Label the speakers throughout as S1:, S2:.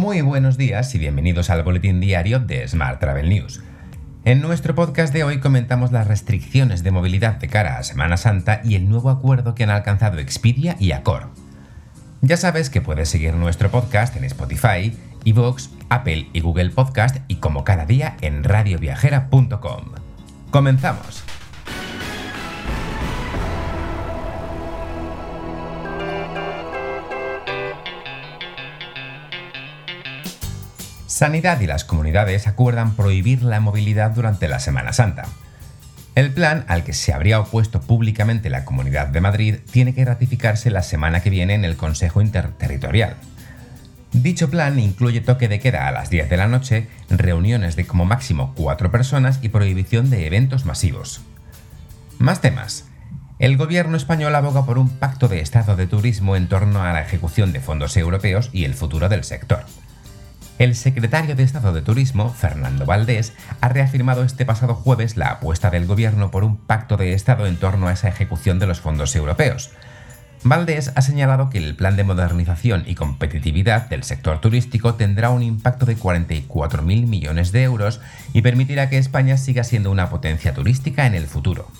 S1: Muy buenos días y bienvenidos al boletín diario de Smart Travel News. En nuestro podcast de hoy comentamos las restricciones de movilidad de cara a Semana Santa y el nuevo acuerdo que han alcanzado Expedia y Accor. Ya sabes que puedes seguir nuestro podcast en Spotify, Evox, Apple y Google Podcast y como cada día en radioviajera.com. ¡Comenzamos! Sanidad y las comunidades acuerdan prohibir la movilidad durante la Semana Santa. El plan, al que se habría opuesto públicamente la Comunidad de Madrid, tiene que ratificarse la semana que viene en el Consejo Interterritorial. Dicho plan incluye toque de queda a las 10 de la noche, reuniones de como máximo 4 personas y prohibición de eventos masivos. Más temas. El gobierno español aboga por un pacto de Estado de turismo en torno a la ejecución de fondos europeos y el futuro del sector. El secretario de Estado de Turismo, Fernando Valdés, ha reafirmado este pasado jueves la apuesta del gobierno por un pacto de Estado en torno a esa ejecución de los fondos europeos. Valdés ha señalado que el plan de modernización y competitividad del sector turístico tendrá un impacto de 44.000 millones de euros y permitirá que España siga siendo una potencia turística en el futuro.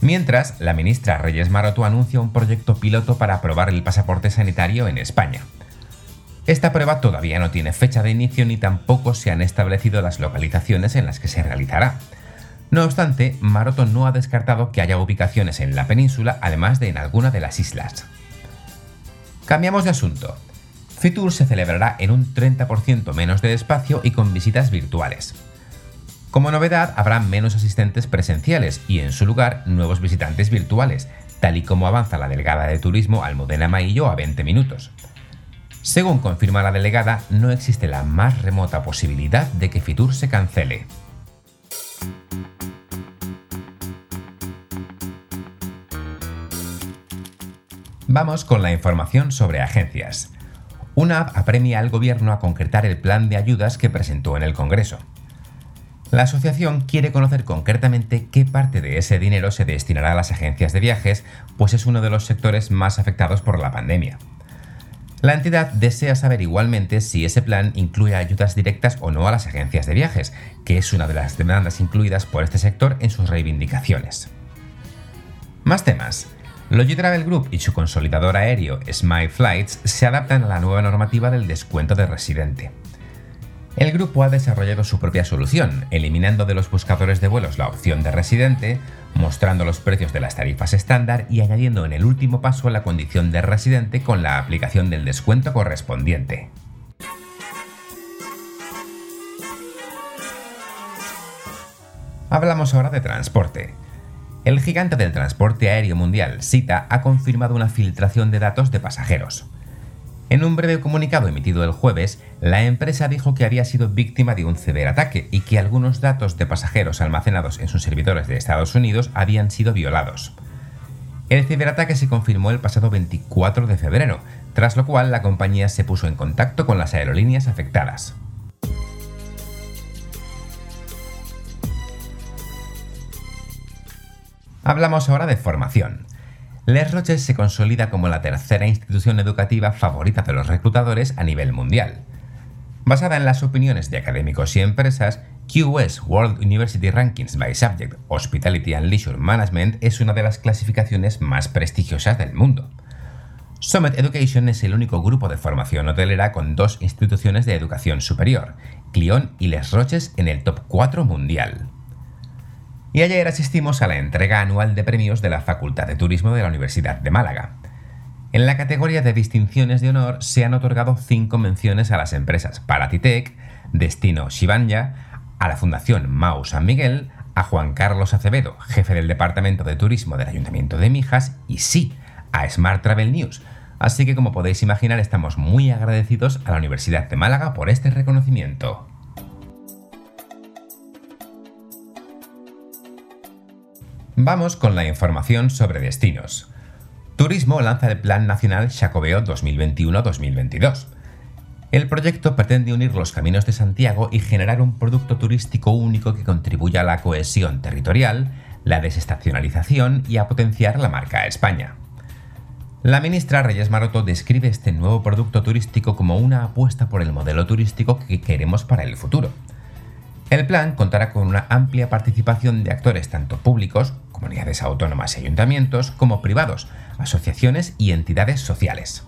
S1: Mientras, la ministra Reyes Maroto anuncia un proyecto piloto para aprobar el pasaporte sanitario en España. Esta prueba todavía no tiene fecha de inicio ni tampoco se han establecido las localizaciones en las que se realizará. No obstante, Maroto no ha descartado que haya ubicaciones en la península, además de en alguna de las islas. Cambiamos de asunto. Fitur se celebrará en un 30% menos de espacio y con visitas virtuales. Como novedad, habrá menos asistentes presenciales y en su lugar nuevos visitantes virtuales, tal y como avanza la delegada de turismo Almudena Maillo a 20 minutos. Según confirma la delegada, no existe la más remota posibilidad de que Fitur se cancele. Vamos con la información sobre agencias. Una app apremia al gobierno a concretar el plan de ayudas que presentó en el Congreso. La asociación quiere conocer concretamente qué parte de ese dinero se destinará a las agencias de viajes, pues es uno de los sectores más afectados por la pandemia. La entidad desea saber igualmente si ese plan incluye ayudas directas o no a las agencias de viajes, que es una de las demandas incluidas por este sector en sus reivindicaciones. Más temas. Logi Travel Group y su consolidador aéreo Smile Flights se adaptan a la nueva normativa del descuento de residente. El grupo ha desarrollado su propia solución, eliminando de los buscadores de vuelos la opción de residente, mostrando los precios de las tarifas estándar y añadiendo en el último paso la condición de residente con la aplicación del descuento correspondiente. Hablamos ahora de transporte. El gigante del transporte aéreo mundial, SITA, ha confirmado una filtración de datos de pasajeros. En un breve comunicado emitido el jueves, la empresa dijo que había sido víctima de un ciberataque y que algunos datos de pasajeros almacenados en sus servidores de Estados Unidos habían sido violados. El ciberataque se confirmó el pasado 24 de febrero, tras lo cual la compañía se puso en contacto con las aerolíneas afectadas. Hablamos ahora de formación. Les Roches se consolida como la tercera institución educativa favorita de los reclutadores a nivel mundial. Basada en las opiniones de académicos y empresas, QS World University Rankings by Subject Hospitality and Leisure Management es una de las clasificaciones más prestigiosas del mundo. Summit Education es el único grupo de formación hotelera con dos instituciones de educación superior, Clion y Les Roches en el top 4 mundial y ayer asistimos a la entrega anual de premios de la Facultad de Turismo de la Universidad de Málaga. En la categoría de distinciones de honor se han otorgado cinco menciones a las empresas Paratitec, Destino Shivanya, a la Fundación Mau San Miguel, a Juan Carlos Acevedo, jefe del Departamento de Turismo del Ayuntamiento de Mijas, y sí, a Smart Travel News. Así que como podéis imaginar estamos muy agradecidos a la Universidad de Málaga por este reconocimiento. Vamos con la información sobre destinos. Turismo lanza el Plan Nacional Chacobeo 2021-2022. El proyecto pretende unir los caminos de Santiago y generar un producto turístico único que contribuya a la cohesión territorial, la desestacionalización y a potenciar la marca España. La ministra Reyes Maroto describe este nuevo producto turístico como una apuesta por el modelo turístico que queremos para el futuro. El plan contará con una amplia participación de actores tanto públicos, comunidades autónomas y ayuntamientos, como privados, asociaciones y entidades sociales.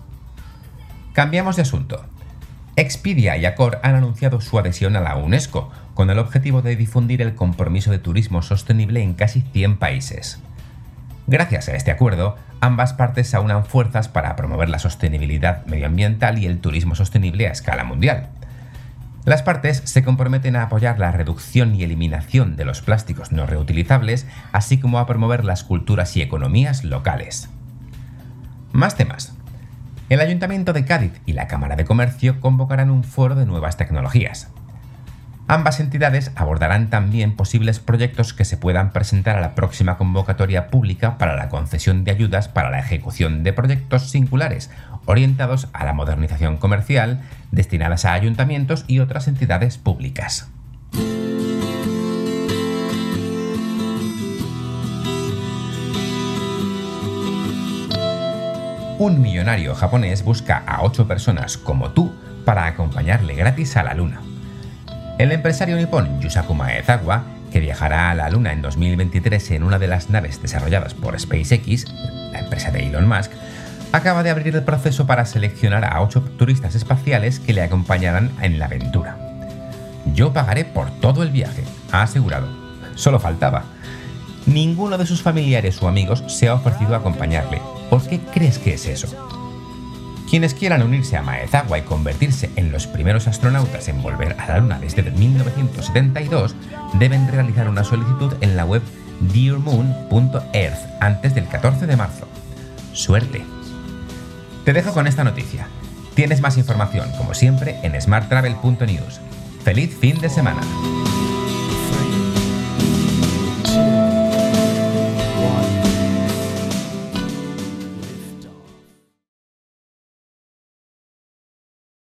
S1: Cambiamos de asunto. Expedia y Accor han anunciado su adhesión a la UNESCO, con el objetivo de difundir el compromiso de turismo sostenible en casi 100 países. Gracias a este acuerdo, ambas partes aunan fuerzas para promover la sostenibilidad medioambiental y el turismo sostenible a escala mundial. Las partes se comprometen a apoyar la reducción y eliminación de los plásticos no reutilizables, así como a promover las culturas y economías locales. Más temas. El Ayuntamiento de Cádiz y la Cámara de Comercio convocarán un foro de nuevas tecnologías. Ambas entidades abordarán también posibles proyectos que se puedan presentar a la próxima convocatoria pública para la concesión de ayudas para la ejecución de proyectos singulares orientados a la modernización comercial destinadas a ayuntamientos y otras entidades públicas. Un millonario japonés busca a ocho personas como tú para acompañarle gratis a la Luna. El empresario nipón Yusaku Maezawa, que viajará a la Luna en 2023 en una de las naves desarrolladas por SpaceX, la empresa de Elon Musk, acaba de abrir el proceso para seleccionar a ocho turistas espaciales que le acompañarán en la aventura. Yo pagaré por todo el viaje, ha asegurado. Solo faltaba. Ninguno de sus familiares o amigos se ha ofrecido a acompañarle. ¿Por qué crees que es eso? Quienes quieran unirse a Maezawa y convertirse en los primeros astronautas en volver a la Luna desde 1972 deben realizar una solicitud en la web dearmoon.earth antes del 14 de marzo. Suerte. Te dejo con esta noticia. Tienes más información, como siempre, en smarttravel.news. ¡Feliz fin de semana!